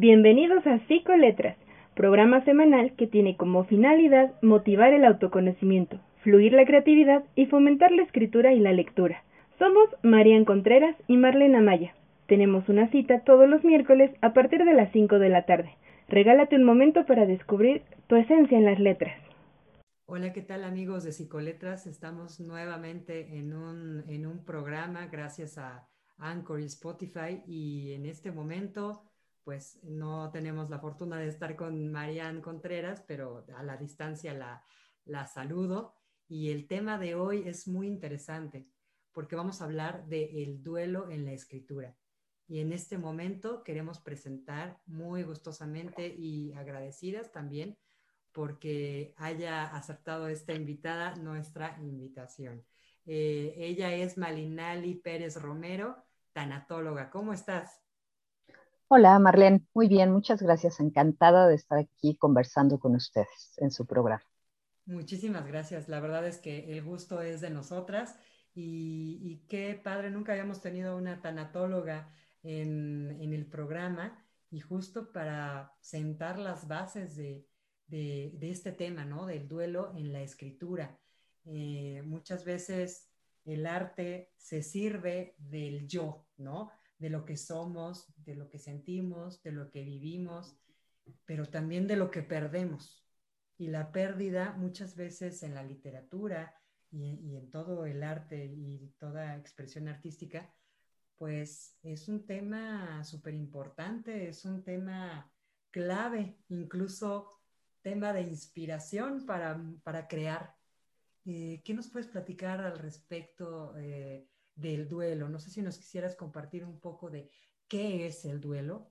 Bienvenidos a Psicoletras, programa semanal que tiene como finalidad motivar el autoconocimiento, fluir la creatividad y fomentar la escritura y la lectura. Somos Marian Contreras y Marlena Maya. Tenemos una cita todos los miércoles a partir de las 5 de la tarde. Regálate un momento para descubrir tu esencia en las letras. Hola, ¿qué tal amigos de Psicoletras? Estamos nuevamente en un, en un programa gracias a Anchor y Spotify y en este momento pues no tenemos la fortuna de estar con Marian Contreras, pero a la distancia la, la saludo. Y el tema de hoy es muy interesante porque vamos a hablar del duelo en la escritura. Y en este momento queremos presentar muy gustosamente y agradecidas también porque haya aceptado esta invitada nuestra invitación. Eh, ella es Malinali Pérez Romero, tanatóloga. ¿Cómo estás? Hola, Marlene. Muy bien, muchas gracias. Encantada de estar aquí conversando con ustedes en su programa. Muchísimas gracias. La verdad es que el gusto es de nosotras y, qué padre, nunca habíamos tenido una tanatóloga en, el programa y justo para sentar las bases de, este tema, ¿no? Del duelo en la escritura. Eh, muchas veces el arte se sirve del yo, ¿no? De lo que somos, de lo que sentimos, de lo que vivimos, pero también de lo que perdemos. Y la pérdida muchas veces en la literatura y, en todo el arte y toda expresión artística, pues es un tema súper importante, es un tema clave, incluso tema de inspiración para, crear. Eh, ¿Qué nos puedes platicar al respecto? Eh, del duelo. No sé si nos quisieras compartir un poco de qué es el duelo,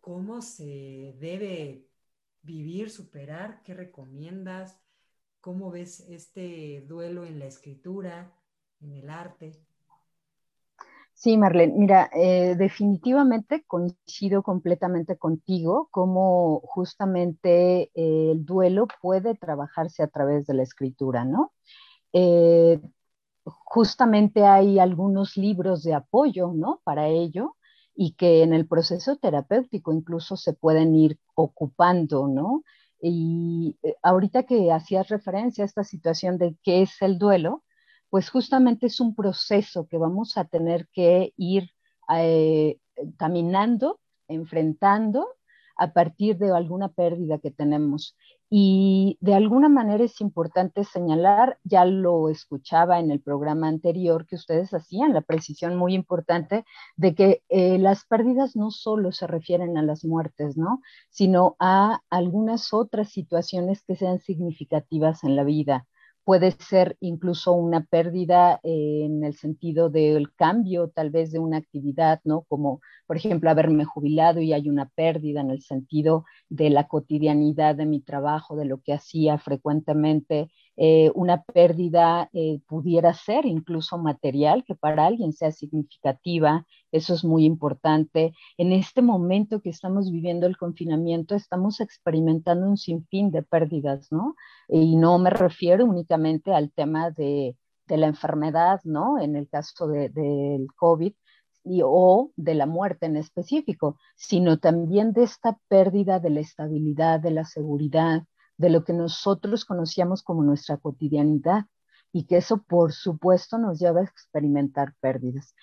cómo se debe vivir, superar, qué recomiendas, cómo ves este duelo en la escritura, en el arte. Sí, Marlene, mira, eh, definitivamente coincido completamente contigo, cómo justamente eh, el duelo puede trabajarse a través de la escritura, ¿no? Eh, justamente hay algunos libros de apoyo, ¿no? Para ello y que en el proceso terapéutico incluso se pueden ir ocupando, ¿no? Y eh, ahorita que hacías referencia a esta situación de qué es el duelo, pues justamente es un proceso que vamos a tener que ir eh, caminando, enfrentando a partir de alguna pérdida que tenemos. Y de alguna manera es importante señalar, ya lo escuchaba en el programa anterior que ustedes hacían, la precisión muy importante de que eh, las pérdidas no solo se refieren a las muertes, ¿no? Sino a algunas otras situaciones que sean significativas en la vida puede ser incluso una pérdida en el sentido del cambio tal vez de una actividad, ¿no? Como por ejemplo haberme jubilado y hay una pérdida en el sentido de la cotidianidad de mi trabajo, de lo que hacía frecuentemente. Eh, una pérdida eh, pudiera ser incluso material, que para alguien sea significativa, eso es muy importante. En este momento que estamos viviendo el confinamiento, estamos experimentando un sinfín de pérdidas, ¿no? Y no me refiero únicamente al tema de, la enfermedad, ¿no? En el caso del COVID, o de la muerte en específico, sino también de esta pérdida de la estabilidad, de la seguridad, de lo que nosotros conocíamos como nuestra cotidianidad y que eso por supuesto nos lleva a experimentar pérdidas.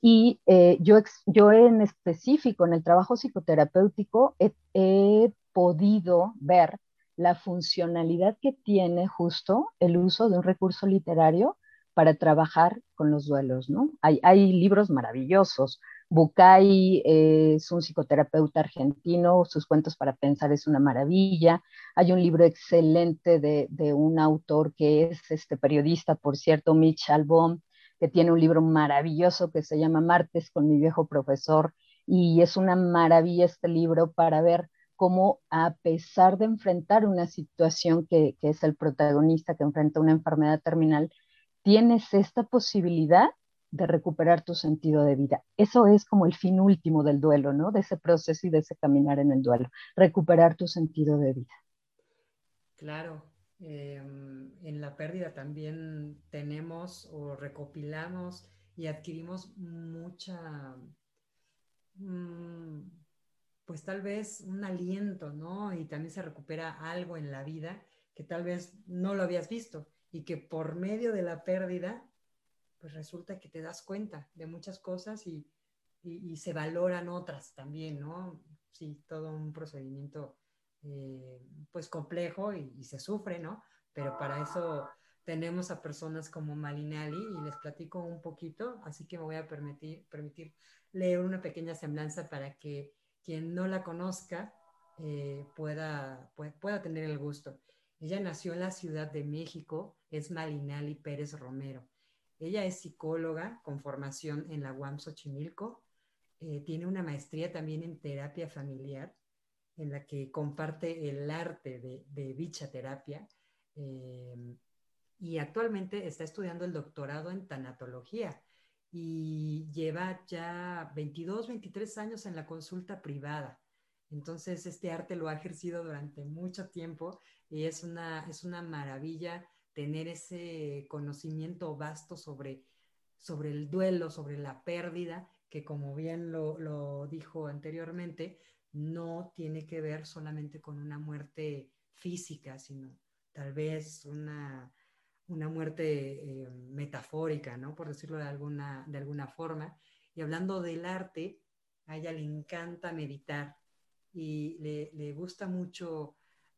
Y eh, yo, yo en específico en el trabajo psicoterapéutico he, podido ver la funcionalidad que tiene justo el uso de un recurso literario para trabajar con los duelos, ¿no? Hay, hay libros maravillosos. Bucay eh, es un psicoterapeuta argentino, sus cuentos para pensar es una maravilla. Hay un libro excelente de, un autor que es este periodista, por cierto, Mitch Albom, que tiene un libro maravilloso que se llama Martes con mi viejo profesor. Y es una maravilla este libro para ver cómo a pesar de enfrentar una situación que es el protagonista que enfrenta una enfermedad terminal, tienes esta posibilidad de recuperar tu sentido de vida. Eso es como el fin último del duelo, ¿no? De ese proceso y de ese caminar en el duelo, recuperar tu sentido de vida. Claro, em, en la pérdida también tenemos o recopilamos y adquirimos mucha, mm, pues tal vez un aliento, ¿no? Y también se recupera algo en la vida que tal vez no lo habías visto y que por medio de la pérdida, pues resulta que te das cuenta de muchas cosas y, se valoran otras también, ¿no? Sí, todo un procedimiento eh, pues complejo y, se sufre, ¿no? Pero para eso tenemos a personas como Malinali y les platico un poquito, así que me voy a permitir, permitir leer una pequeña semblanza para que quien no la conozca eh, pueda, pueda tener el gusto. Ella nació en la Ciudad de México, es Malinali Pérez Romero. Ella es psicóloga con formación en la UAM Xochimilco. Eh, tiene una maestría también en terapia familiar, en la que comparte el arte de, dicha terapia. Eh, y actualmente está estudiando el doctorado en tanatología y lleva ya 22, 23 años en la consulta privada. Entonces, este arte lo ha ejercido durante mucho tiempo y es una, es una maravilla tener ese conocimiento vasto sobre, sobre el duelo, sobre la pérdida, que como bien lo, dijo anteriormente, no tiene que ver solamente con una muerte física, sino tal vez una, una muerte eh, metafórica, ¿no? Por decirlo de alguna, de alguna forma. Y hablando del arte, a ella le encanta meditar y le, gusta mucho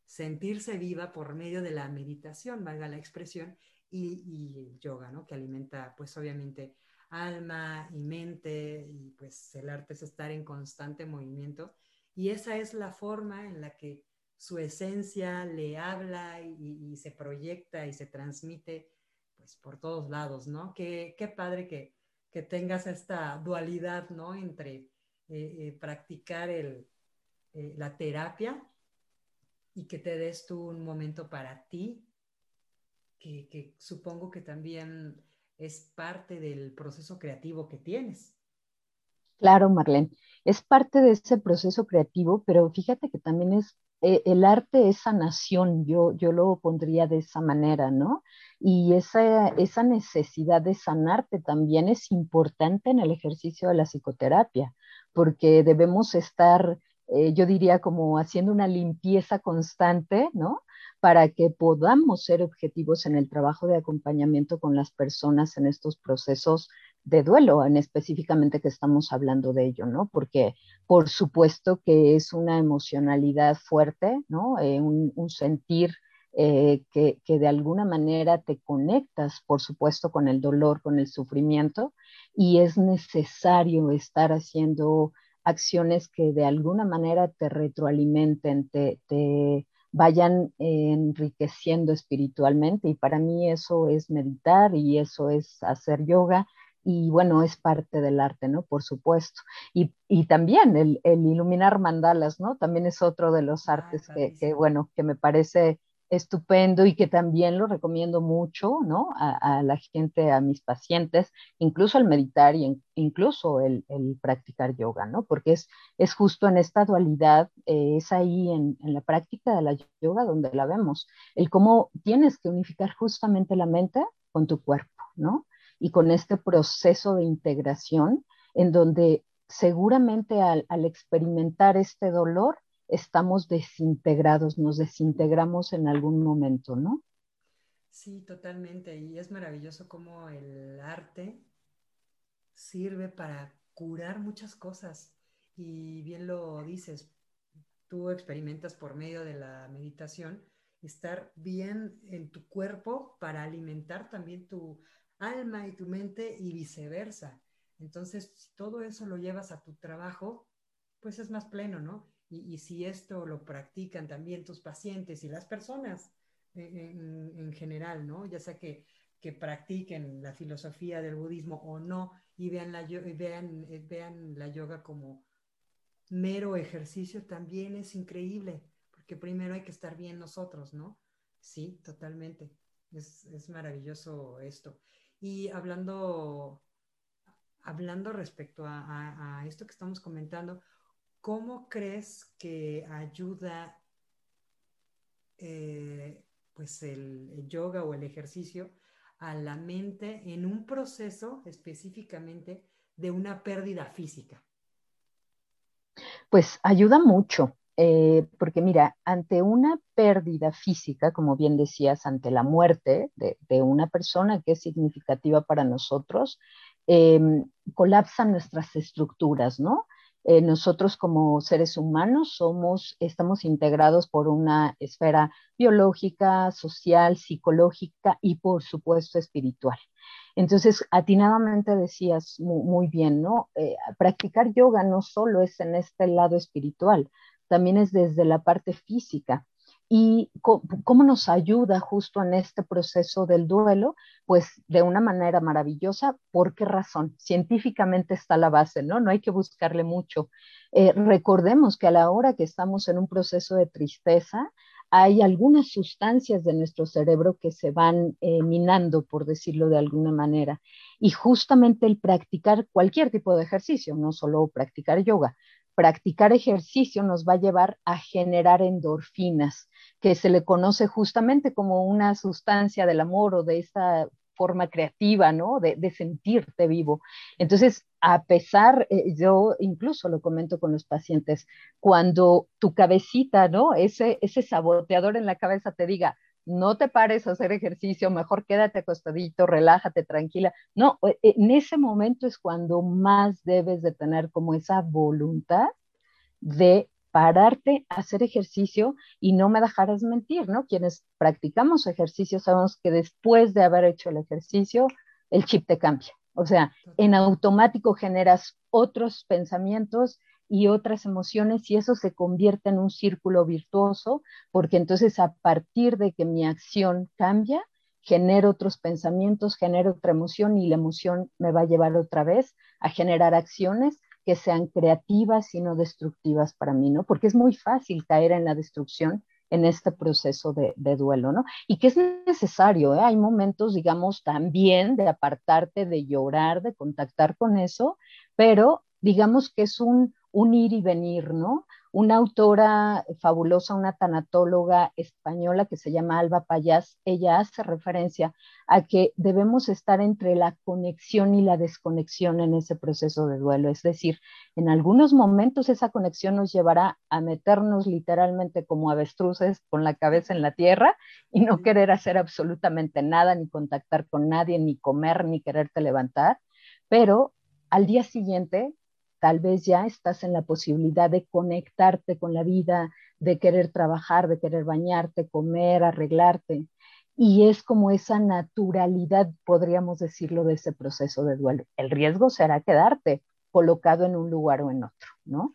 sentirse viva por medio de la meditación, valga la expresión, y, y, el yoga, ¿no? Que alimenta, pues obviamente, alma y mente, y pues el arte es estar en constante movimiento. Y esa es la forma en la que su esencia le habla y, se proyecta y se transmite pues por todos lados, ¿no? Qué, qué padre que, que, tengas esta dualidad, ¿no? Entre eh, eh, practicar el, eh, la terapia y que te des tú un momento para ti, que, supongo que también es parte del proceso creativo que tienes. Claro, Marlene, es parte de ese proceso creativo, pero fíjate que también es eh, el arte es sanación, yo, yo lo pondría de esa manera, ¿no? Y esa, esa necesidad de sanarte también es importante en el ejercicio de la psicoterapia, porque debemos estar, eh, yo diría, como haciendo una limpieza constante, ¿no? Para que podamos ser objetivos en el trabajo de acompañamiento con las personas en estos procesos de duelo, en específicamente que estamos hablando de ello, ¿no? Porque por supuesto que es una emocionalidad fuerte, ¿no? Eh, un, sentir eh, que, que, de alguna manera te conectas, por supuesto, con el dolor, con el sufrimiento, y es necesario estar haciendo acciones que de alguna manera te retroalimenten, te, te vayan enriqueciendo espiritualmente. Y para mí eso es meditar y eso es hacer yoga y bueno, es parte del arte, ¿no? Por supuesto. Y, y también el, el, iluminar mandalas, ¿no? También es otro de los ah, artes que, que, bueno, que me parece estupendo y que también lo recomiendo mucho, ¿no? A, la gente, a mis pacientes, incluso el meditar y incluso el, practicar yoga, ¿no? Porque es, es justo en esta dualidad, eh, es ahí en, la práctica de la yoga donde la vemos, el cómo tienes que unificar justamente la mente con tu cuerpo, ¿no? y con este proceso de integración en donde seguramente al, experimentar este dolor estamos desintegrados, nos desintegramos en algún momento, ¿no? Sí, totalmente. Y es maravilloso cómo el arte sirve para curar muchas cosas. Y bien lo dices, tú experimentas por medio de la meditación estar bien en tu cuerpo para alimentar también tu alma y tu mente y viceversa. Entonces, si todo eso lo llevas a tu trabajo, pues es más pleno, ¿no? Y, si esto lo practican también tus pacientes y las personas en, general, ¿no? Ya sea que, que, practiquen la filosofía del budismo o no y vean la, vean, eh, vean la yoga como mero ejercicio, también es increíble, porque primero hay que estar bien nosotros, ¿no? Sí, totalmente. Es, es maravilloso esto. Y hablando, hablando respecto a, esto que estamos comentando, ¿cómo crees que ayuda eh, pues el, yoga o el ejercicio a la mente en un proceso específicamente de una pérdida física? Pues ayuda mucho, eh, porque mira, ante una pérdida física, como bien decías, ante la muerte de, una persona que es significativa para nosotros, em, colapsan nuestras estructuras, ¿no? Eh, nosotros como seres humanos somos, estamos integrados por una esfera biológica, social, psicológica y por supuesto espiritual. Entonces, atinadamente decías muy, bien, ¿no? Eh, practicar yoga no solo es en este lado espiritual, también es desde la parte física. ¿Y cómo nos ayuda justo en este proceso del duelo? Pues de una manera maravillosa. ¿Por qué razón? Científicamente está la base, ¿no? No hay que buscarle mucho. Eh, recordemos que a la hora que estamos en un proceso de tristeza, hay algunas sustancias de nuestro cerebro que se van eh, minando, por decirlo de alguna manera. Y justamente el practicar cualquier tipo de ejercicio, no solo practicar yoga, practicar ejercicio nos va a llevar a generar endorfinas, que se le conoce justamente como una sustancia del amor o de esta forma creativa, ¿no? De, sentirte vivo. Entonces, a pesar, eh, yo incluso lo comento con los pacientes, cuando tu cabecita, ¿no? Ese, ese saboteador en la cabeza te diga, no te pares a hacer ejercicio, mejor quédate acostadito, relájate, tranquila. No, e, en ese momento es cuando más debes de tener como esa voluntad de pararte a hacer ejercicio y no me dejarás mentir, ¿no? Quienes practicamos ejercicio sabemos que después de haber hecho el ejercicio, el chip te cambia. O sea, en automático generas otros pensamientos y otras emociones y eso se convierte en un círculo virtuoso porque entonces a partir de que mi acción cambia, genero otros pensamientos, genero otra emoción y la emoción me va a llevar otra vez a generar acciones que sean creativas y no destructivas para mí, ¿no? Porque es muy fácil caer en la destrucción en este proceso de, duelo, ¿no? Y que es necesario, ¿eh? Hay momentos, digamos, también de apartarte, de llorar, de contactar con eso, pero digamos que es un, un ir y venir, ¿no? Una autora fabulosa, una tanatóloga española que se llama Alba Payás, ella hace referencia a que debemos estar entre la conexión y la desconexión en ese proceso de duelo. Es decir, en algunos momentos esa conexión nos llevará a meternos literalmente como avestruces con la cabeza en la tierra y no querer hacer absolutamente nada, ni contactar con nadie, ni comer, ni quererte levantar. Pero al día siguiente tal vez ya estás en la posibilidad de conectarte con la vida, de querer trabajar, de querer bañarte, comer, arreglarte. Y es como esa naturalidad, podríamos decirlo, de ese proceso de duelo. El riesgo será quedarte colocado en un lugar o en otro, ¿no?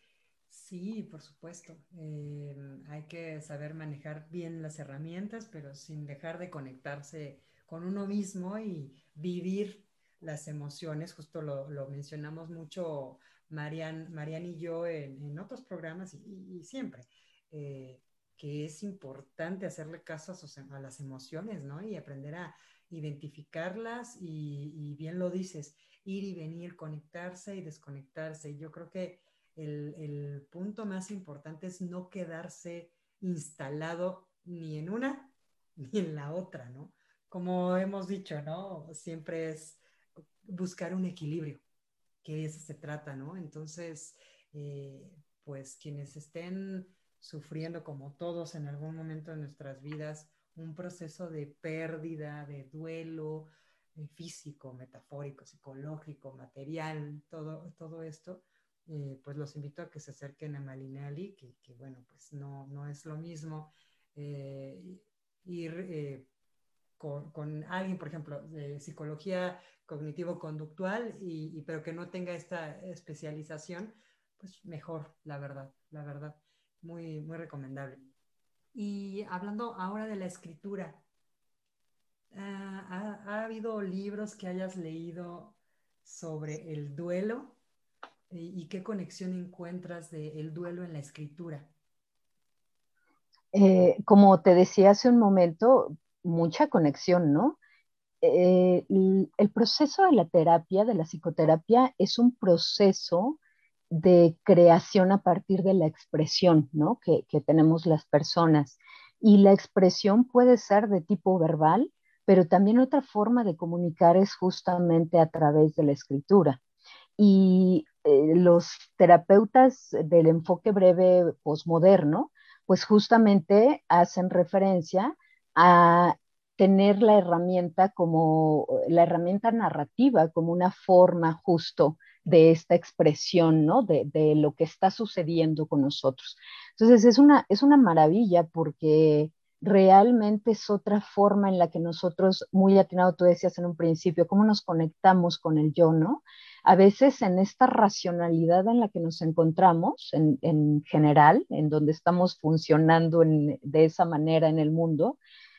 Sí, por supuesto. Eh, hay que saber manejar bien las herramientas, pero sin dejar de conectarse con uno mismo y vivir las emociones. Justo lo, lo mencionamos mucho Marian, Marian y yo en, otros programas y, siempre, eh, que es importante hacerle caso a, las emociones, ¿no? Y aprender a identificarlas y, bien lo dices, ir y venir, conectarse y desconectarse. Yo creo que el, el punto más importante es no quedarse instalado ni en una ni en la otra, ¿no? Como hemos dicho, ¿no? Siempre es buscar un equilibrio que de eso se trata, ¿no? Entonces, eh, pues quienes estén sufriendo como todos en algún momento de nuestras vidas un proceso de pérdida, de duelo eh, físico, metafórico, psicológico, material, todo, todo esto, eh, pues los invito a que se acerquen a Malinali, que, bueno, pues no, no es lo mismo ir con, con, alguien, por ejemplo, de psicología cognitivo-conductual, y, pero que no tenga esta especialización, pues mejor, la verdad, la verdad, muy, muy recomendable. Y hablando ahora de la escritura, ah, ¿ha, habido libros que hayas leído sobre el duelo? ¿Y, qué conexión encuentras del duelo en la escritura? Eh, como te decía hace un momento, mucha conexión, ¿no? Eh, el proceso de la terapia, de la psicoterapia, es un proceso de creación a partir de la expresión ¿no? que, tenemos las personas. Y la expresión puede ser de tipo verbal, pero también otra forma de comunicar es justamente a través de la escritura. Y eh, los terapeutas del enfoque breve posmoderno, pues justamente hacen referencia a tener la herramienta como la herramienta narrativa, como una forma justo de esta expresión, ¿no? De, de, lo que está sucediendo con nosotros. Entonces, es una, es una maravilla porque realmente es otra forma en la que nosotros, muy atinado tú decías en un principio, cómo nos conectamos con el yo, ¿no? A veces en esta racionalidad en la que nos encontramos, en, en general, en donde estamos funcionando en, de esa manera en el mundo,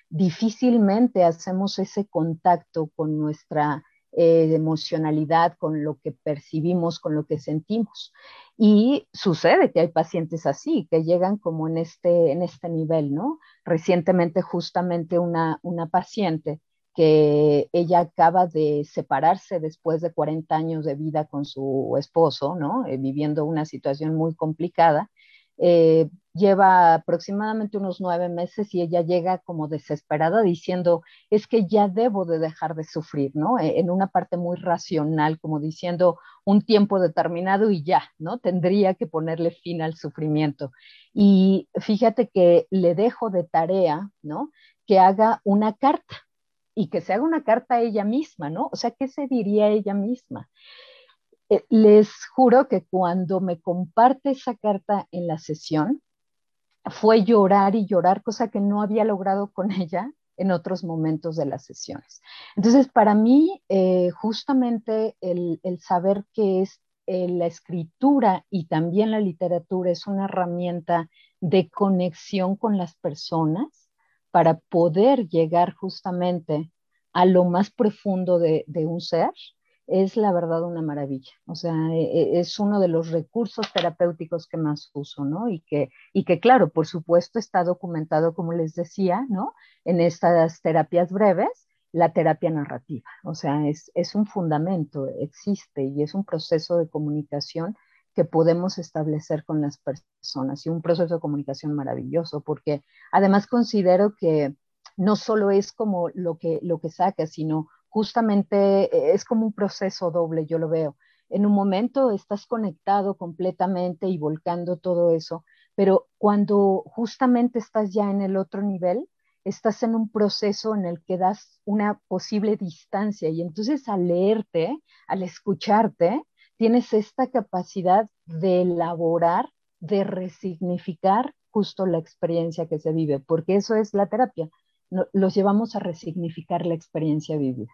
difícilmente hacemos ese contacto con nuestra eh, emocionalidad, con lo que percibimos, con lo que sentimos. Y sucede que hay pacientes así, que llegan como en este, en este nivel, ¿no? Recientemente justamente una, una paciente que ella acaba de separarse después de 40 años de vida con su esposo, ¿no? Eh, viviendo una situación muy complicada eh, lleva aproximadamente unos nueve meses y ella llega como desesperada diciendo, es que ya debo de dejar de sufrir, ¿no? E, en una parte muy racional, como diciendo un tiempo determinado y ya, ¿no? Tendría que ponerle fin al sufrimiento. Y fíjate que le dejo de tarea, ¿no? Que haga una carta y que se haga una carta a ella misma, ¿no? O sea, ¿qué se diría ella misma? Eh, les juro que cuando me comparte esa carta en la sesión, fue llorar y llorar, cosa que no había logrado con ella en otros momentos de las sesiones. Entonces, para mí, eh, justamente el, saber que es eh, la escritura y también la literatura es una herramienta de conexión con las personas para poder llegar justamente a lo más profundo de un ser, es la verdad una maravilla. O sea, e, e, es uno de los recursos terapéuticos que más uso, ¿no? Y que, y que claro, por supuesto está documentado, como les decía, ¿no? En estas terapias breves, la terapia narrativa. O sea, es, es un fundamento, existe y es un proceso de comunicación que podemos establecer con las personas y un proceso de comunicación maravilloso, porque además considero que no solo es como lo que, lo que saca, sino justamente es como un proceso doble, yo lo veo. En un momento estás conectado completamente y volcando todo eso, pero cuando justamente estás ya en el otro nivel, estás en un proceso en el que das una posible distancia y entonces al leerte, al escucharte, tienes esta capacidad de elaborar, de resignificar justo la experiencia que se vive, porque eso es la terapia. los llevamos a resignificar la experiencia vivida.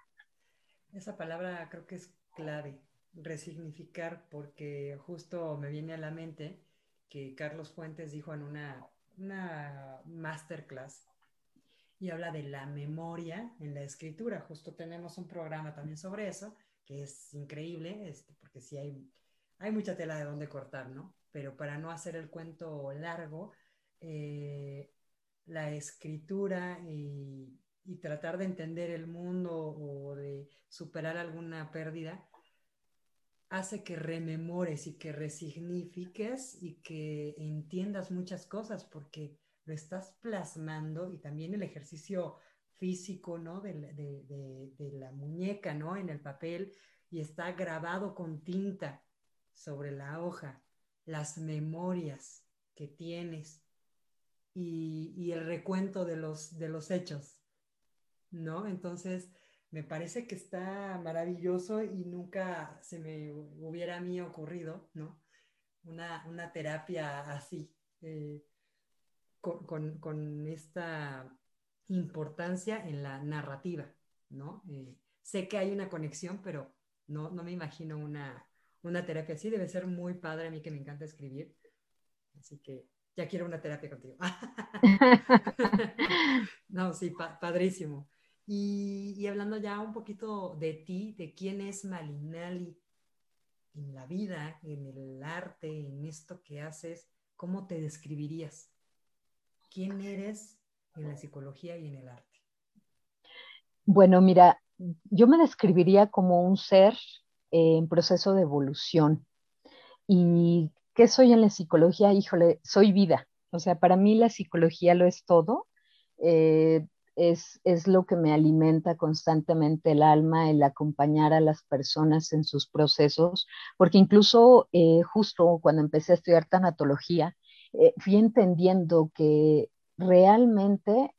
Esa palabra creo que es clave, resignificar, porque justo me viene a la mente que Carlos Fuentes dijo en una, una masterclass y habla de la memoria en la escritura. Justo tenemos un programa también sobre eso, que es increíble, este, porque sí hay, hay mucha tela de donde cortar, ¿no? Pero para no hacer el cuento largo, eh, la escritura y y tratar de entender el mundo o de superar alguna pérdida, hace que rememores y que resignifiques y que entiendas muchas cosas porque lo estás plasmando y también el ejercicio físico, ¿no? De, de, la muñeca, ¿no? En el papel y está grabado con tinta sobre la hoja, las memorias que tienes y, y el recuento de los, de los hechos. ¿No? Entonces, me parece que está maravilloso y nunca se me hubiera a mí ocurrido, ¿no? Una, terapia así, eh, con, esta importancia en la narrativa, ¿no? Eh, sé que hay una conexión, pero no, no me imagino una, terapia así. Debe ser muy padre a mí que me encanta escribir. Así que ya quiero una terapia contigo. no, sí, padrísimo. Y, hablando ya un poquito de ti, de quién es Malinali en la vida, en el arte, en esto que haces, ¿cómo te describirías? ¿Quién eres en la psicología y en el arte? Bueno, mira, yo me describiría como un ser en proceso de evolución. ¿Y qué soy en la psicología? Híjole, soy vida. O sea, para mí la psicología lo es todo. Eh, es, es lo que me alimenta constantemente el alma, el acompañar a las personas en sus procesos, porque incluso eh, justo cuando empecé a estudiar tanatología, eh, fui entendiendo que realmente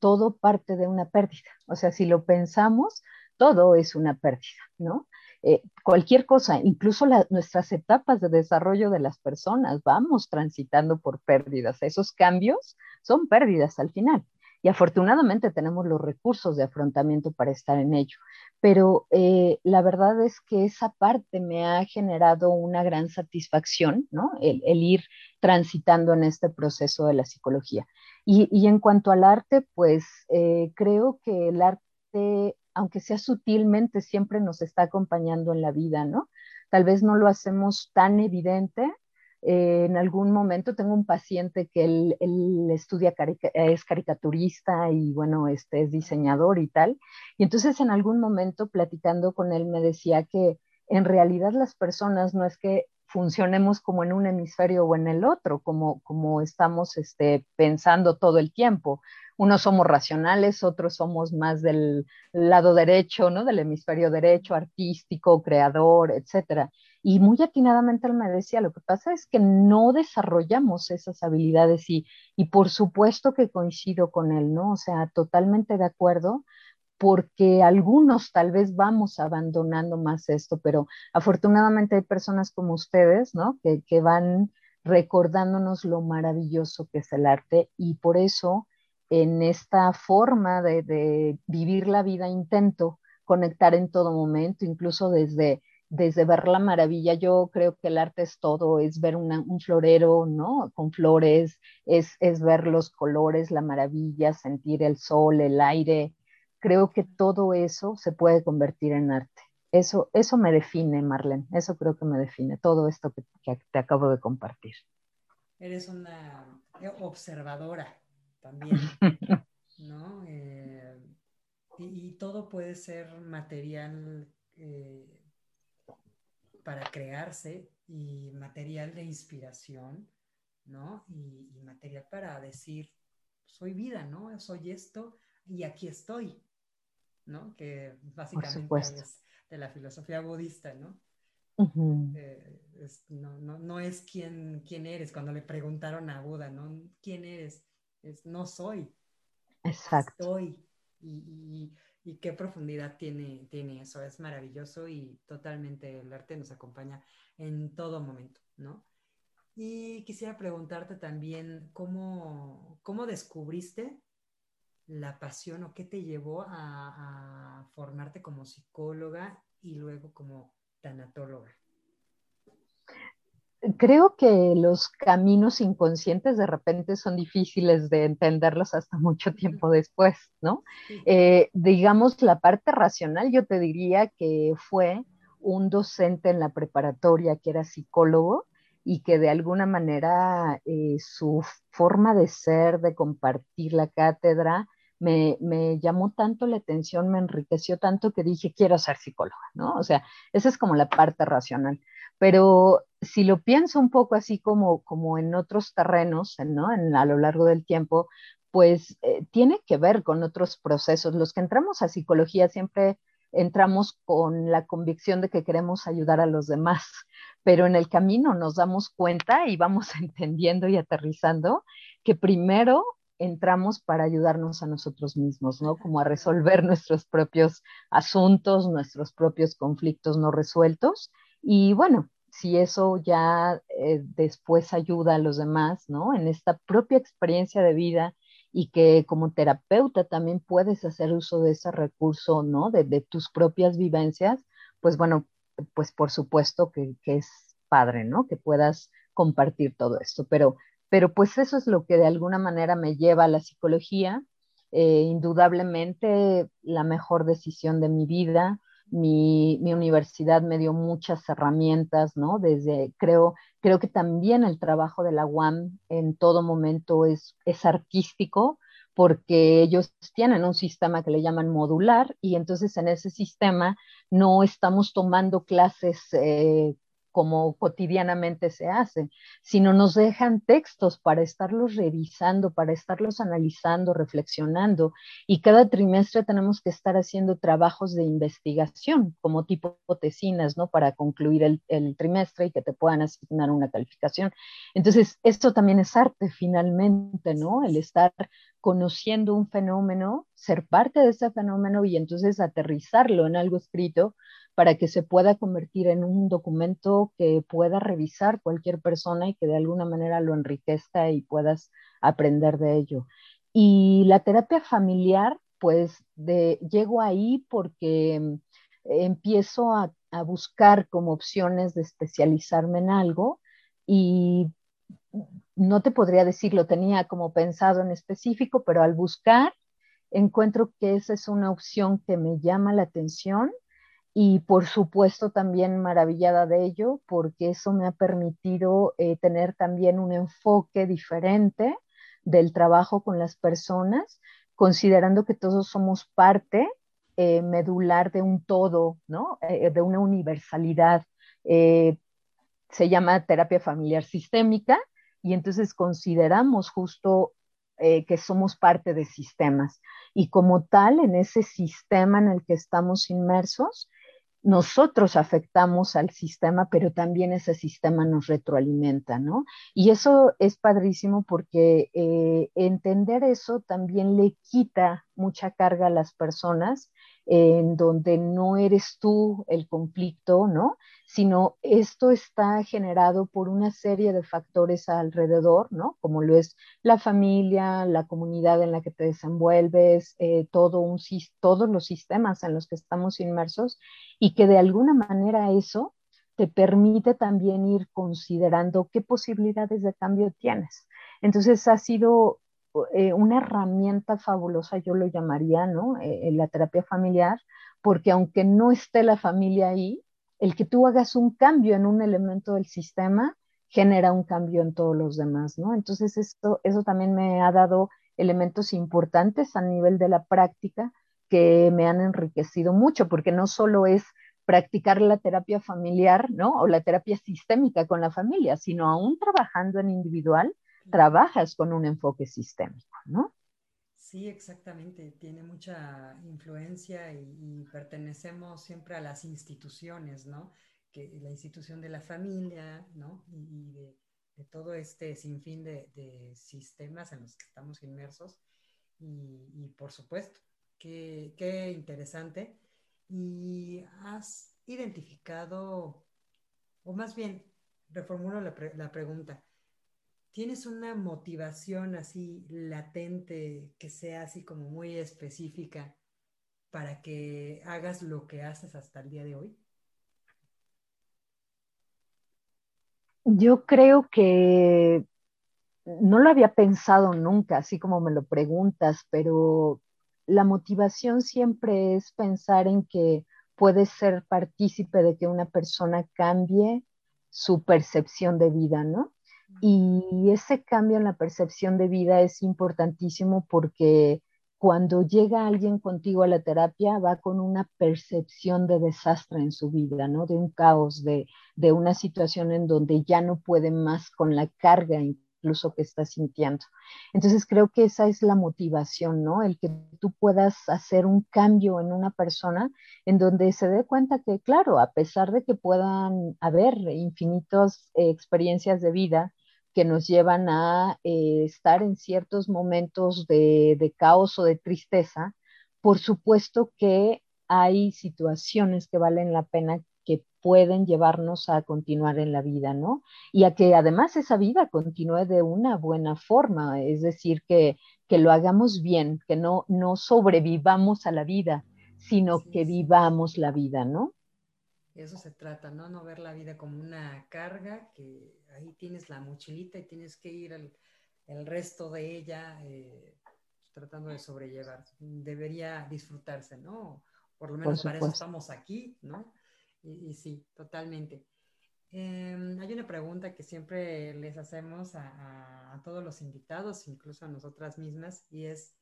todo parte de una pérdida. O sea, si lo pensamos, todo es una pérdida, ¿no? Eh, cualquier cosa, incluso nuestras etapas de desarrollo de las personas, vamos transitando por pérdidas. Esos cambios son pérdidas al final. Y afortunadamente tenemos los recursos de afrontamiento para estar en ello. Pero eh, la verdad es que esa parte me ha generado una gran satisfacción, ¿no? El, ir transitando en este proceso de la psicología. Y, en cuanto al arte, pues eh, creo que el arte aunque sea sutilmente, siempre nos está acompañando en la vida, ¿no? Tal vez no lo hacemos tan evidente. Eh, en algún momento tengo un paciente que él, estudia, es caricaturista y bueno, este es diseñador y tal. Y entonces en algún momento platicando con él me decía que en realidad las personas no es que funcionemos como en un hemisferio o en el otro, como, como estamos este, pensando todo el tiempo, unos somos racionales, otros somos más del lado derecho, ¿no? Del hemisferio derecho, artístico, creador, etcétera. Y muy atinadamente él me decía, lo que pasa es que no desarrollamos esas habilidades y, y por supuesto que coincido con él, ¿no? O sea, totalmente de acuerdo, porque algunos tal vez vamos abandonando más esto, pero afortunadamente hay personas como ustedes, ¿no? Que, que van recordándonos lo maravilloso que es el arte y por eso en esta forma de, vivir la vida intento conectar en todo momento, incluso desde, desde ver la maravilla. Yo creo que el arte es todo, es ver un florero, ¿no? Con flores, es, es ver los colores, la maravilla, sentir el sol, el aire. Creo que todo eso se puede convertir en arte. Eso, eso me define, Marlene, eso creo que me define, todo esto que te acabo de compartir. Eres una observadora también, ¿no? Eh, y, todo puede ser material eh, para crearse y material de inspiración, ¿no? Y, material para decir, soy vida, ¿no? Soy esto y aquí estoy, ¿no? Que básicamente es de la filosofía budista, ¿no? Eh, no, no, no, es quién, quién eres. Cuando le preguntaron a Buda, ¿no? ¿Quién eres? es no soy. Exacto. Estoy. Y, qué profundidad tiene, tiene eso. Es maravilloso y totalmente el arte nos acompaña en todo momento, ¿no? Y quisiera preguntarte también cómo, cómo descubriste la pasión o qué te llevó a, a formarte como psicóloga y luego como tanatóloga creo que los caminos inconscientes de repente son difíciles de entenderlos hasta mucho tiempo después, ¿no? Eh, digamos, la parte racional, yo te diría que fue un docente en la preparatoria que era psicólogo y que de alguna manera eh, su forma de ser, de compartir la cátedra, me, me, llamó tanto la atención, me enriqueció tanto que dije, quiero ser psicóloga, ¿no? O sea, esa es como la parte racional. Pero si lo pienso un poco así como, como en otros terrenos, ¿no? En, a lo largo del tiempo, pues eh, tiene que ver con otros procesos. Los que entramos a psicología siempre entramos con la convicción de que queremos ayudar a los demás, pero en el camino nos damos cuenta y vamos entendiendo y aterrizando que primero entramos para ayudarnos a nosotros mismos, ¿no? Como a resolver nuestros propios asuntos, nuestros propios conflictos no resueltos. Y bueno, si eso ya eh, después ayuda a los demás, ¿no? En esta propia experiencia de vida y que como terapeuta también puedes hacer uso de ese recurso, ¿no? De, tus propias vivencias, pues bueno, pues por supuesto que, es padre, ¿no? Que puedas compartir todo esto, pero, pero pues eso es lo que de alguna manera me lleva a la psicología, eh, indudablemente la mejor decisión de mi vida, mi, universidad me dio muchas herramientas, ¿no? Desde, creo, creo que también el trabajo de la UAM en todo momento es, es artístico, porque ellos tienen un sistema que le llaman modular y entonces en ese sistema no estamos tomando clases eh, como cotidianamente se hace, sino nos dejan textos para estarlos revisando, para estarlos analizando, reflexionando. Y cada trimestre tenemos que estar haciendo trabajos de investigación como tipo tesinas, ¿no? Para concluir el, el trimestre y que te puedan asignar una calificación. Entonces, esto también es arte finalmente, ¿no? El estar conociendo un fenómeno, ser parte de ese fenómeno y entonces aterrizarlo en algo escrito para que se pueda convertir en un documento que pueda revisar cualquier persona y que de alguna manera lo enriquezca y puedas aprender de ello. Y la terapia familiar, pues de, llego ahí porque mm, empiezo a, a buscar como opciones de especializarme en algo y no te podría decir, lo tenía como pensado en específico, pero al buscar encuentro que esa es una opción que me llama la atención y por supuesto también maravillada de ello porque eso me ha permitido eh, tener también un enfoque diferente del trabajo con las personas, considerando que todos somos parte eh, medular de un todo, ¿no? Eh, de una universalidad. se llama terapia familiar sistémica y entonces consideramos justo que somos parte de sistemas. Y como tal, en ese sistema en el que estamos inmersos, nosotros afectamos al sistema, pero también ese sistema nos retroalimenta, ¿no? Y eso es padrísimo porque eh, entender eso también le quita mucha carga a las personas en donde no eres tú el conflicto, ¿no? Sino esto está generado por una serie de factores alrededor, ¿no? Como lo es la familia, la comunidad en la que te desenvuelves, eh, todo un, todos los sistemas en los que estamos inmersos y que de alguna manera eso te permite también ir considerando qué posibilidades de cambio tienes. Entonces ha sido eh, una herramienta fabulosa, yo lo llamaría, ¿no? Eh, la terapia familiar, porque aunque no esté la familia ahí, el que tú hagas un cambio en un elemento del sistema genera un cambio en todos los demás, ¿no? Entonces esto, eso también me ha dado elementos importantes a nivel de la práctica que me han enriquecido mucho, porque no solo es practicar la terapia familiar, ¿no? O la terapia sistémica con la familia, sino aún trabajando en individual, trabajas con un enfoque sistémico, ¿no? Sí, exactamente. Tiene mucha influencia y, pertenecemos siempre a las instituciones, ¿no? Que la institución de la familia, ¿no? Y, de, todo este sinfín de, de, sistemas en los que estamos inmersos. Y, por supuesto, qué, qué, interesante. Y has identificado, o más bien, reformulo la, la pregunta ¿Tienes una motivación así latente que sea así como muy específica para que hagas lo que haces hasta el día de hoy? Yo creo que no lo había pensado nunca, así como me lo preguntas, pero la motivación siempre es pensar en que puedes ser partícipe de que una persona cambie su percepción de vida, ¿no? Y ese cambio en la percepción de vida es importantísimo porque cuando llega alguien contigo a la terapia va con una percepción de desastre en su vida, ¿no? De un caos, de, de una situación en donde ya no puede más con la carga incluso que está sintiendo. Entonces creo que esa es la motivación, ¿no? El que tú puedas hacer un cambio en una persona en donde se dé cuenta que, claro, a pesar de que puedan haber infinitas eh, experiencias de vida, que nos llevan a eh, estar en ciertos momentos de, caos o de tristeza, por supuesto que hay situaciones que valen la pena que pueden llevarnos a continuar en la vida, ¿no? Y a que además esa vida continúe de una buena forma, es decir, que, que lo hagamos bien, que no, no sobrevivamos a la vida, sino que vivamos la vida, ¿no? Eso se trata, ¿no? No ver la vida como una carga, que ahí tienes la mochilita y tienes que ir el, resto de ella eh, tratando de sobrellevar. Debería disfrutarse, ¿no? Por lo menos para eso estamos aquí, ¿no? Y, sí, totalmente. Em, hay una pregunta que siempre les hacemos a, a, todos los invitados, incluso a nosotras mismas, y es,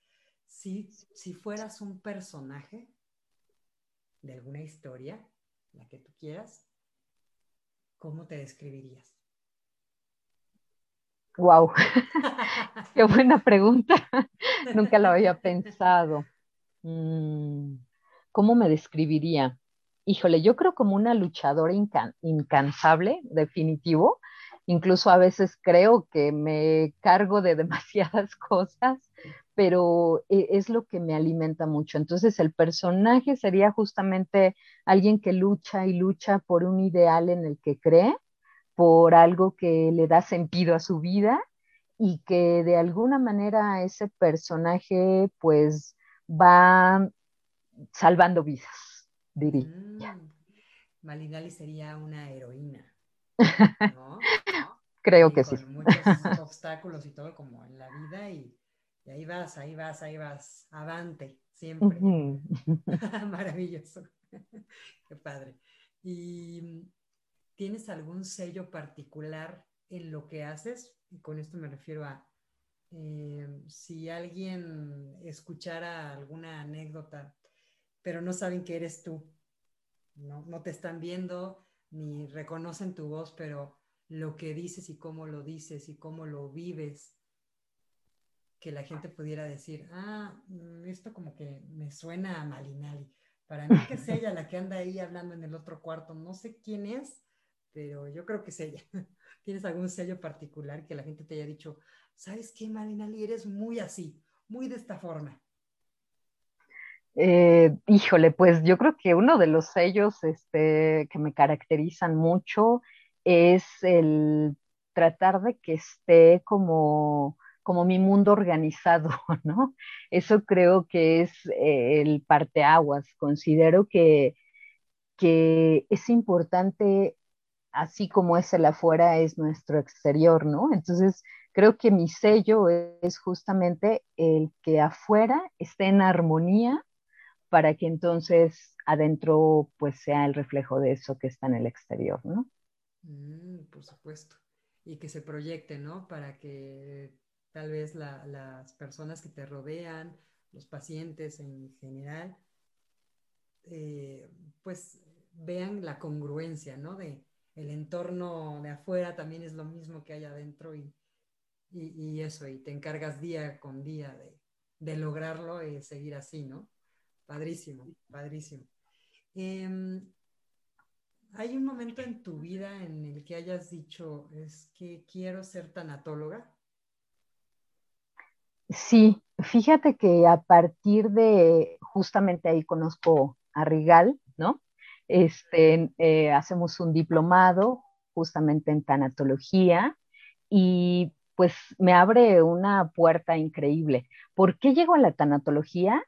si, si fueras un personaje de alguna historia, la que tú quieras, ¿cómo te describirías? Wow, qué buena pregunta. Nunca lo había pensado. Mm, ¿Cómo me describiría? Híjole, yo creo como una luchadora incansable, definitivo. Incluso a veces creo que me cargo de demasiadas cosas, pero e, es lo que me alimenta mucho. Entonces el personaje sería justamente alguien que lucha y lucha por un ideal en el que cree, por algo que le da sentido a su vida y que de alguna manera ese personaje pues va salvando vidas, diría. Mm, Malinali sería una heroína. ¿no? Creo que sí. Con muchos obstáculos y todo como en la vida y, ahí vas, ahí vas, ahí vas, avante, siempre. Maravilloso. Qué padre. ¿Y tienes algún sello particular en lo que haces? Y con esto me refiero a eh, si alguien escuchara alguna anécdota, pero no saben que eres tú, no, no te están viendo ni reconocen tu voz, pero lo que dices y cómo lo dices y cómo lo vives, que la gente pudiera decir, ah, mm, esto como que me suena a Malinali. Para mí que es ella la que anda ahí hablando en el otro cuarto. No sé quién es, pero yo creo que es ella. ¿Tienes algún sello particular que la gente te haya dicho, sabes qué, Malinali, eres muy así, muy de esta forma? Eh, híjole, pues yo creo que uno de los sellos este, que me caracterizan mucho es el tratar de que esté como, como mi mundo organizado, ¿no? Eso creo que es eh, el parteaguas. Considero que, que es importante, así como es el afuera, es nuestro exterior, ¿no? Entonces, creo que mi sello es justamente el que afuera esté en armonía para que entonces adentro pues sea el reflejo de eso que está en el exterior, ¿no? Mm, por supuesto. Y que se proyecte, ¿no? Para que tal vez las personas que te rodean, los pacientes en general, eh, pues vean la congruencia, ¿no? De el entorno de afuera también es lo mismo que hay adentro y, y, eso, y te encargas día con día de, de lograrlo y seguir así, ¿no? Padrísimo, padrísimo. Em, ¿Hay un momento en tu vida en el que hayas dicho, es que quiero ser tanatóloga? Sí, fíjate que a partir de, justamente ahí conozco a Rigal, ¿no? Este, eh, hacemos un diplomado justamente en tanatología y pues me abre una puerta increíble. ¿Por qué llego a la tanatología?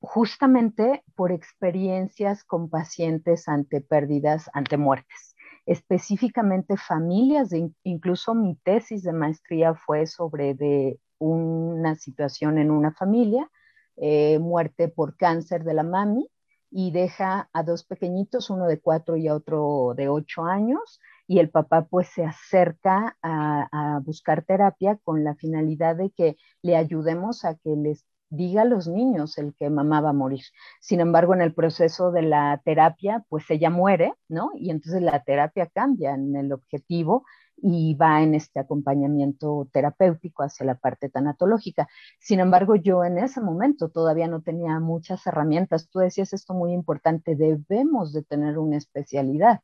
justamente por experiencias con pacientes ante pérdidas, ante muertes, específicamente familias, incluso mi tesis de maestría fue sobre de una situación en una familia, eh, muerte por cáncer de la mami, y deja a dos pequeñitos, uno de cuatro y otro de ocho años, y el papá pues se acerca a, a, buscar terapia con la finalidad de que le ayudemos a que les diga a los niños el que mamá va a morir. Sin embargo, en el proceso de la terapia, pues ella muere, ¿no? Y entonces la terapia cambia en el objetivo y va en este acompañamiento terapéutico hacia la parte tanatológica. Sin embargo, yo en ese momento todavía no tenía muchas herramientas. Tú decías esto muy importante, debemos de tener una especialidad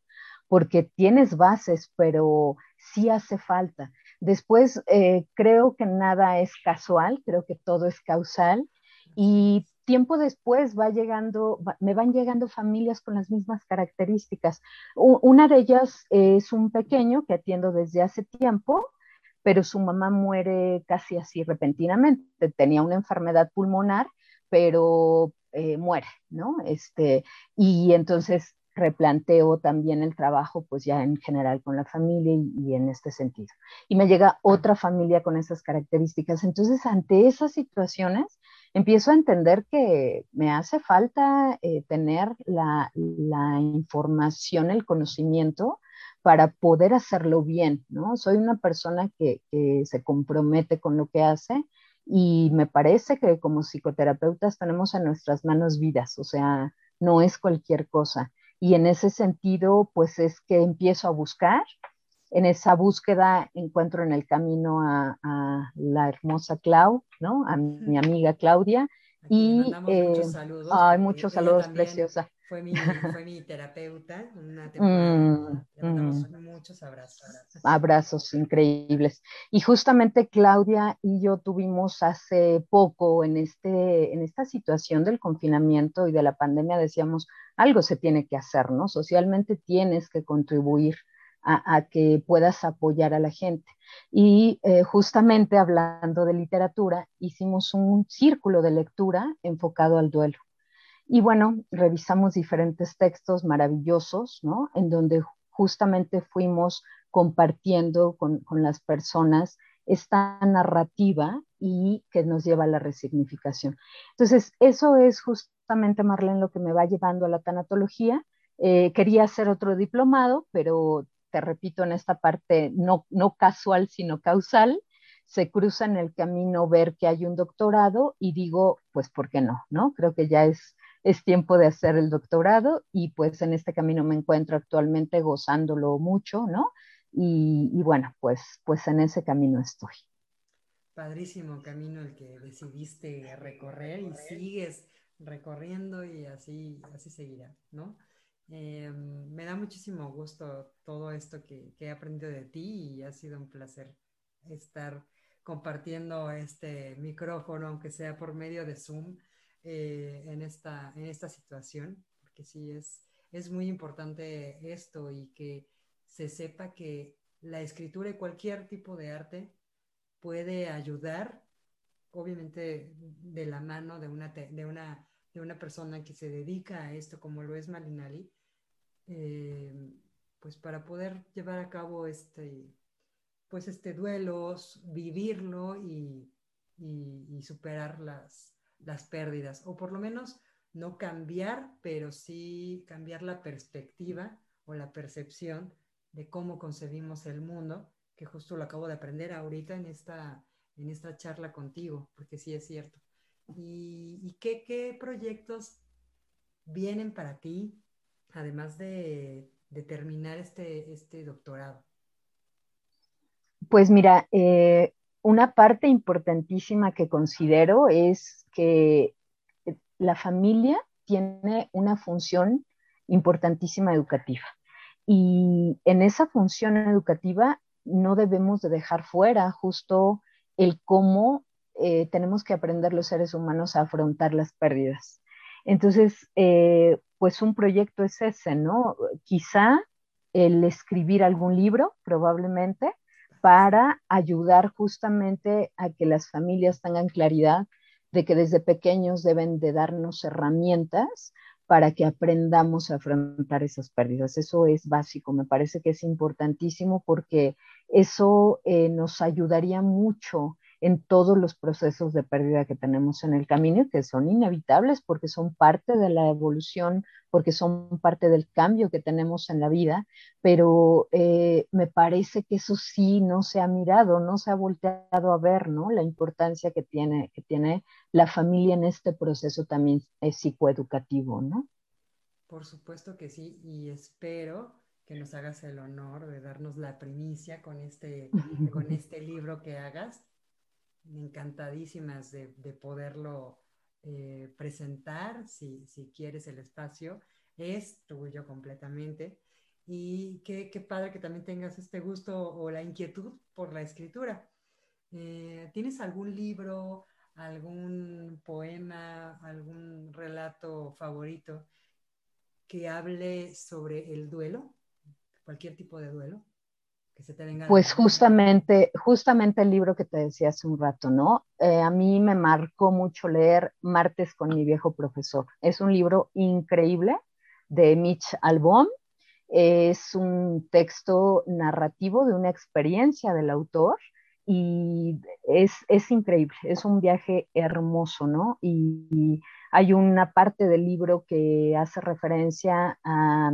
porque tienes bases, pero sí hace falta. Después, eh, creo que nada es casual, creo que todo es causal y tiempo después va llegando, me van llegando familias con las mismas características. una de ellas es un pequeño que atiendo desde hace tiempo, pero su mamá muere casi así repentinamente. Tenía una enfermedad pulmonar, pero eh, muere, ¿no? Este, y entonces replanteo también el trabajo, pues ya en general con la familia y, en este sentido. Y me llega otra familia con esas características. Entonces, ante esas situaciones, empiezo a entender que me hace falta eh, tener la, información, el conocimiento para poder hacerlo bien, ¿no? Soy una persona que, que se compromete con lo que hace y me parece que como psicoterapeutas tenemos en nuestras manos vidas, o sea, no es cualquier cosa y en ese sentido, pues es que empiezo a buscar. En esa búsqueda encuentro en el camino a, la hermosa Clau, ¿no? A mi amiga Claudia. y muchos saludos. Ay, muchos saludos, preciosa. Fue mi, fue mi terapeuta una temporada. Mm, Le mandamos mm. muchos abrazos. Abrazos increíbles. Y justamente Claudia y yo tuvimos hace poco en, este, en esta situación del confinamiento y de la pandemia, decíamos, algo se tiene que hacer, ¿no? Socialmente tienes que contribuir a, que puedas apoyar a la gente. Y eh, justamente hablando de literatura, hicimos un círculo de lectura enfocado al duelo. Y bueno, revisamos diferentes textos maravillosos, ¿no? En donde justamente fuimos compartiendo con, las personas esta narrativa y que nos lleva a la resignificación. Entonces, eso es justamente, Marlene, lo que me va llevando a la tanatología. Eh, quería hacer otro diplomado, pero te repito, en esta parte no, no casual, sino causal, se cruza en el camino ver que hay un doctorado y digo, pues, ¿por qué no? ¿No? Creo que ya es es tiempo de hacer el doctorado y pues en este camino me encuentro actualmente gozándolo mucho, ¿no? Y, bueno, pues, pues en ese camino estoy. Padrísimo camino el que decidiste recorrer y sigues recorriendo y así, así seguirá, ¿no? Em, me da muchísimo gusto todo esto que, que, he aprendido de ti y ha sido un placer estar compartiendo este micrófono, aunque sea por medio de Zoom, eh, en, esta, en esta situación, porque sí es, es muy importante esto y que se sepa que la escritura y cualquier tipo de arte puede ayudar, obviamente de la mano de una, de una, una persona que se dedica a esto, como lo es Malinali, eh, pues para poder llevar a cabo este, pues este duelo, vivirlo y, y superar las, las pérdidas, o por lo menos no cambiar, pero sí cambiar la perspectiva o la percepción de cómo concebimos el mundo, que justo lo acabo de aprender ahorita en esta, en esta charla contigo, porque sí es cierto. ¿Y, qué, proyectos vienen para ti, además de, terminar este, este doctorado? Pues mira, eh, una parte importantísima que considero es que la familia tiene una función importantísima educativa. Y en esa función educativa no debemos de dejar fuera justo el cómo eh, tenemos que aprender los seres humanos a afrontar las pérdidas. Entonces, eh, pues un proyecto es ese, ¿no? Quizá el escribir algún libro, probablemente, para ayudar justamente a que las familias tengan claridad de que desde pequeños deben de darnos herramientas para que aprendamos a afrontar esas pérdidas. Eso es básico, me parece que es importantísimo porque eso eh, nos ayudaría mucho en todos los procesos de pérdida que tenemos en el camino, que son inevitables porque son parte de la evolución, porque son parte del cambio que tenemos en la vida, pero eh, me parece que eso sí no se ha mirado, no se ha volteado a ver, ¿no? La importancia que tiene, que tiene la familia en este proceso también psicoeducativo, ¿no? Por supuesto que sí, y espero que nos hagas el honor de darnos la primicia con este, con este libro que hagas encantadísimas de, poderlo eh, presentar, si, quieres el espacio, es tuyo completamente. Y qué, padre que también tengas este gusto o la inquietud por la escritura. Eh, ¿Tienes algún libro, algún poema, algún relato favorito que hable sobre el duelo? Cualquier tipo de duelo pues justamente, justamente el libro que te decía hace un rato, ¿no? Eh, a mí me marcó mucho leer Martes con mi viejo profesor. Es un libro increíble de Mitch Albom. Es un texto narrativo de una experiencia del autor y es, es increíble, es un viaje hermoso, ¿no? y hay una parte del libro que hace referencia a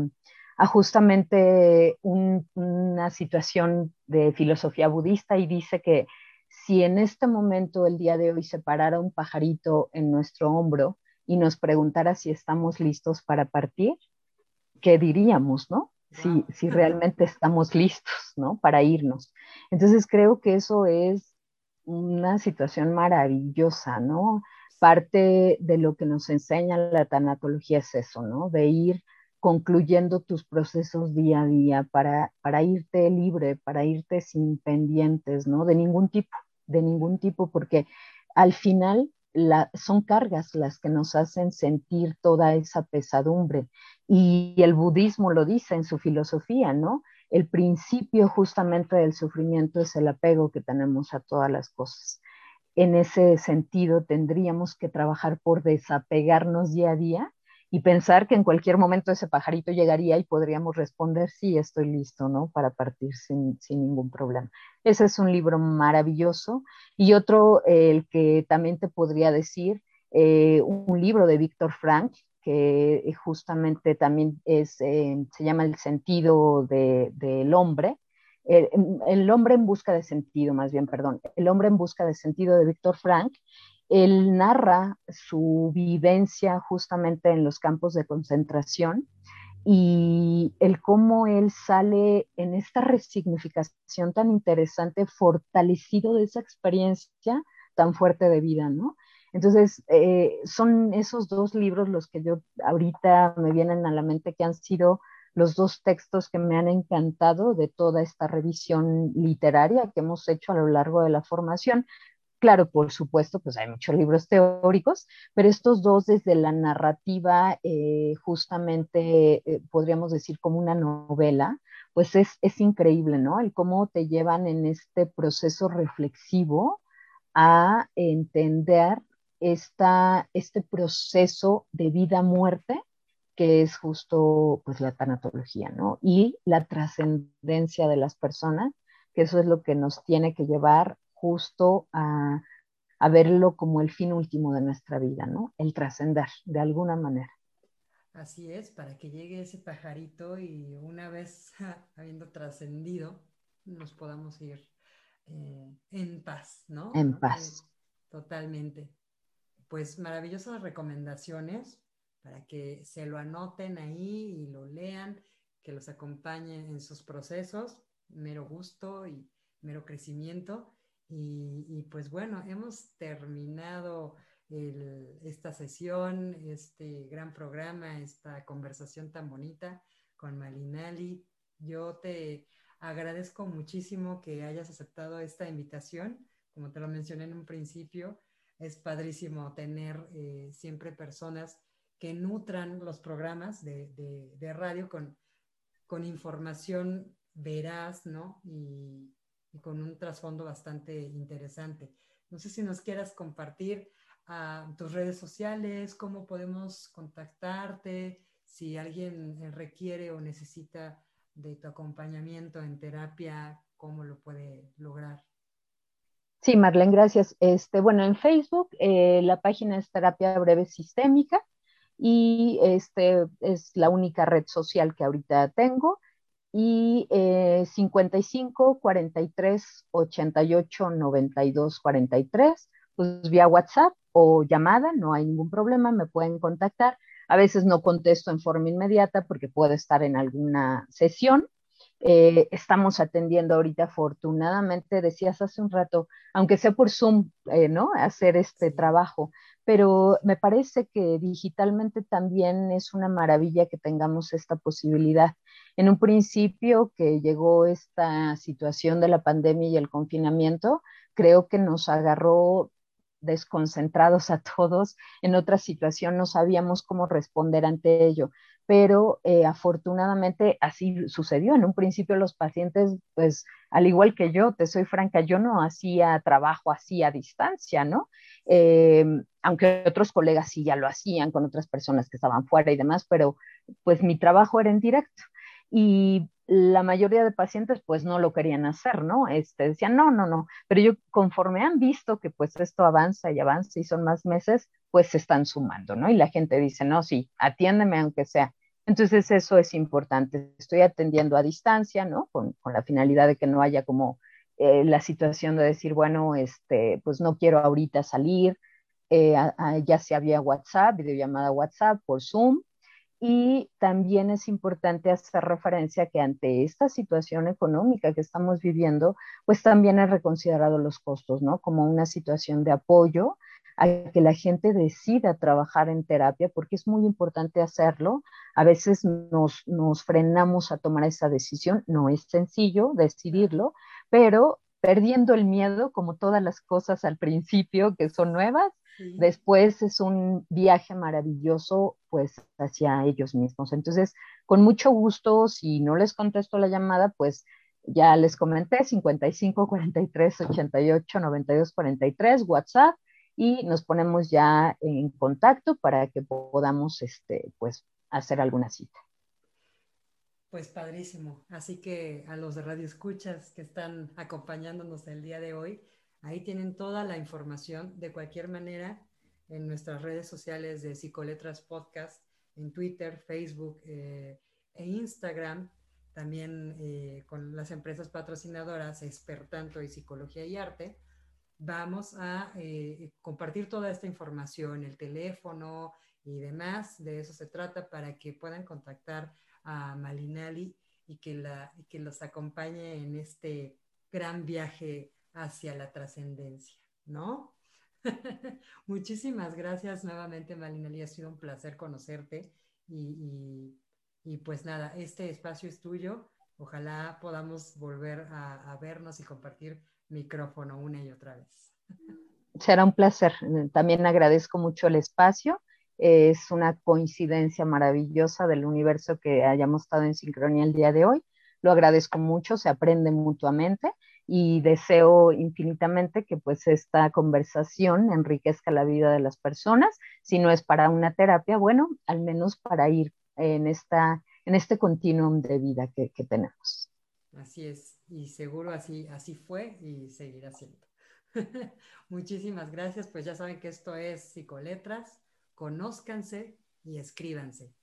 a justamente una situación de filosofía budista y dice que si en este momento, el día de hoy, se parara un pajarito en nuestro hombro y nos preguntara si estamos listos para partir, qué diríamos, ¿no? Si, si realmente estamos listos, ¿no? Para irnos. Entonces creo que eso es una situación maravillosa, ¿no? Parte de lo que nos enseña la tanatología es eso, ¿no? De ir concluyendo tus procesos día a día para, para irte libre, para irte sin pendientes, ¿no? De ningún tipo, de ningún tipo, porque al final son cargas las que nos hacen sentir toda esa pesadumbre. Y el budismo lo dice en su filosofía, ¿no? El principio justamente del sufrimiento es el apego que tenemos a todas las cosas. En ese sentido, tendríamos que trabajar por desapegarnos día a día y pensar que en cualquier momento ese pajarito llegaría y podríamos responder, sí, estoy listo, ¿no? Para partir sin, ningún problema. Ese es un libro maravilloso. Y otro, el que también te podría decir, eh, un libro de Víctor Frank, que justamente también es, eh, se llama El sentido del hombre. El, el, hombre en busca de sentido, más bien, perdón, El hombre en busca de sentido de Víctor Frank, él narra su vivencia justamente en los campos de concentración y el cómo él sale en esta resignificación tan interesante, fortalecido de esa experiencia tan fuerte de vida, ¿no? Entonces, eh, son esos dos libros los que yo ahorita me vienen a la mente que han sido los dos textos que me han encantado de toda esta revisión literaria que hemos hecho a lo largo de la formación. Claro, por supuesto, pues hay muchos libros teóricos, pero estos dos desde la narrativa, eh, justamente eh, podríamos decir como una novela, pues es, es, increíble, ¿no? El cómo te llevan en este proceso reflexivo a entender esta, este proceso de vida-muerte que es justo pues la tanatología, ¿no? Y la trascendencia de las personas, que eso es lo que nos tiene que llevar justo a, verlo como el fin último de nuestra vida, ¿no? El trascender de alguna manera. Así es, para que llegue ese pajarito y una vez habiendo trascendido, nos podamos ir eh, en paz, ¿no? En paz. Eh, totalmente. Pues maravillosas recomendaciones para que se lo anoten ahí y lo lean, que los acompañen en sus procesos, mero gusto y mero crecimiento. Y, pues bueno, hemos terminado esta sesión, este gran programa, esta conversación tan bonita con Malinali. Yo te agradezco muchísimo que hayas aceptado esta invitación. Como te lo mencioné en un principio, es padrísimo tener eh, siempre personas que nutran los programas de, radio con, con información veraz, ¿no? Con un trasfondo bastante interesante. No sé si nos quieras compartir a tus redes sociales, cómo podemos contactarte, si alguien requiere o necesita de tu acompañamiento en terapia, cómo lo puede lograr. Sí, Marlene, gracias. Este, bueno, en Facebook eh, la página es Terapia Breve Sistémica y este es la única red social que ahorita tengo y 55 43 88 92 43, pues vía WhatsApp o llamada, no hay ningún problema, me pueden contactar. A veces no contesto en forma inmediata porque puedo estar en alguna sesión. Eh, estamos atendiendo ahorita, afortunadamente, decías hace un rato, aunque sea por Zoom, eh, ¿no? Hacer este trabajo, pero me parece que digitalmente también es una maravilla que tengamos esta posibilidad. En un principio que llegó esta situación de la pandemia y el confinamiento, creo que nos agarró desconcentrados a todos. En otra situación no sabíamos cómo responder ante ello pero eh, afortunadamente así sucedió. En un principio los pacientes, pues al igual que yo, te soy franca, yo no hacía trabajo así a distancia, ¿no? Em, aunque otros colegas sí ya lo hacían con otras personas que estaban fuera y demás, pero pues mi trabajo era en directo. Y la mayoría de pacientes pues no lo querían hacer, ¿no? Este, decían, no, no, no, pero yo conforme han visto que pues esto avanza y avanza y son más meses, pues se están sumando, ¿no? Y la gente dice, no, sí, atiéndeme aunque sea. Entonces eso es importante. Estoy atendiendo a distancia, ¿no? Con, la finalidad de que no haya como eh, la situación de decir, bueno, este, pues no quiero ahorita salir, eh, ya sea vía WhatsApp, videollamada WhatsApp, por Zoom. Y también es importante hacer referencia que ante esta situación económica que estamos viviendo, pues también he reconsiderado los costos, ¿no? Como una situación de apoyo a que la gente decida trabajar en terapia, porque es muy importante hacerlo. A veces nos, nos frenamos a tomar esa decisión, no es sencillo decidirlo, pero perdiendo el miedo, como todas las cosas al principio que son nuevas, Después es un viaje maravilloso pues hacia ellos mismos. Entonces, con mucho gusto, si no les contesto la llamada, pues ya les comenté 55 43 88 92 43 WhatsApp y nos ponemos ya en contacto para que podamos este pues hacer alguna cita. Pues padrísimo. Así que a los de Radio Escuchas que están acompañándonos el día de hoy, Ahí tienen toda la información. De cualquier manera, en nuestras redes sociales de Psicoletras Podcast, en Twitter, Facebook eh, e Instagram, también eh, con las empresas patrocinadoras Espertanto y Psicología y Arte, vamos a eh, compartir toda esta información, el teléfono y demás. De eso se trata para que puedan contactar a Malinali y que, la, y que los acompañe en este gran viaje hacia la trascendencia, ¿no? Muchísimas gracias nuevamente, Malinali. Ha sido un placer conocerte y, pues nada, este espacio es tuyo. Ojalá podamos volver a, vernos y compartir micrófono una y otra vez. Será un placer. También agradezco mucho el espacio. Es una coincidencia maravillosa del universo que hayamos estado en sincronía el día de hoy. Lo agradezco mucho, se aprende mutuamente y deseo infinitamente que pues esta conversación enriquezca la vida de las personas, si no es para una terapia, bueno, al menos para ir en, esta, en este continuum de vida que, tenemos. Así es, y seguro así, así fue y seguirá siendo. Muchísimas gracias, pues ya saben que esto es Psicoletras, conózcanse y escríbanse.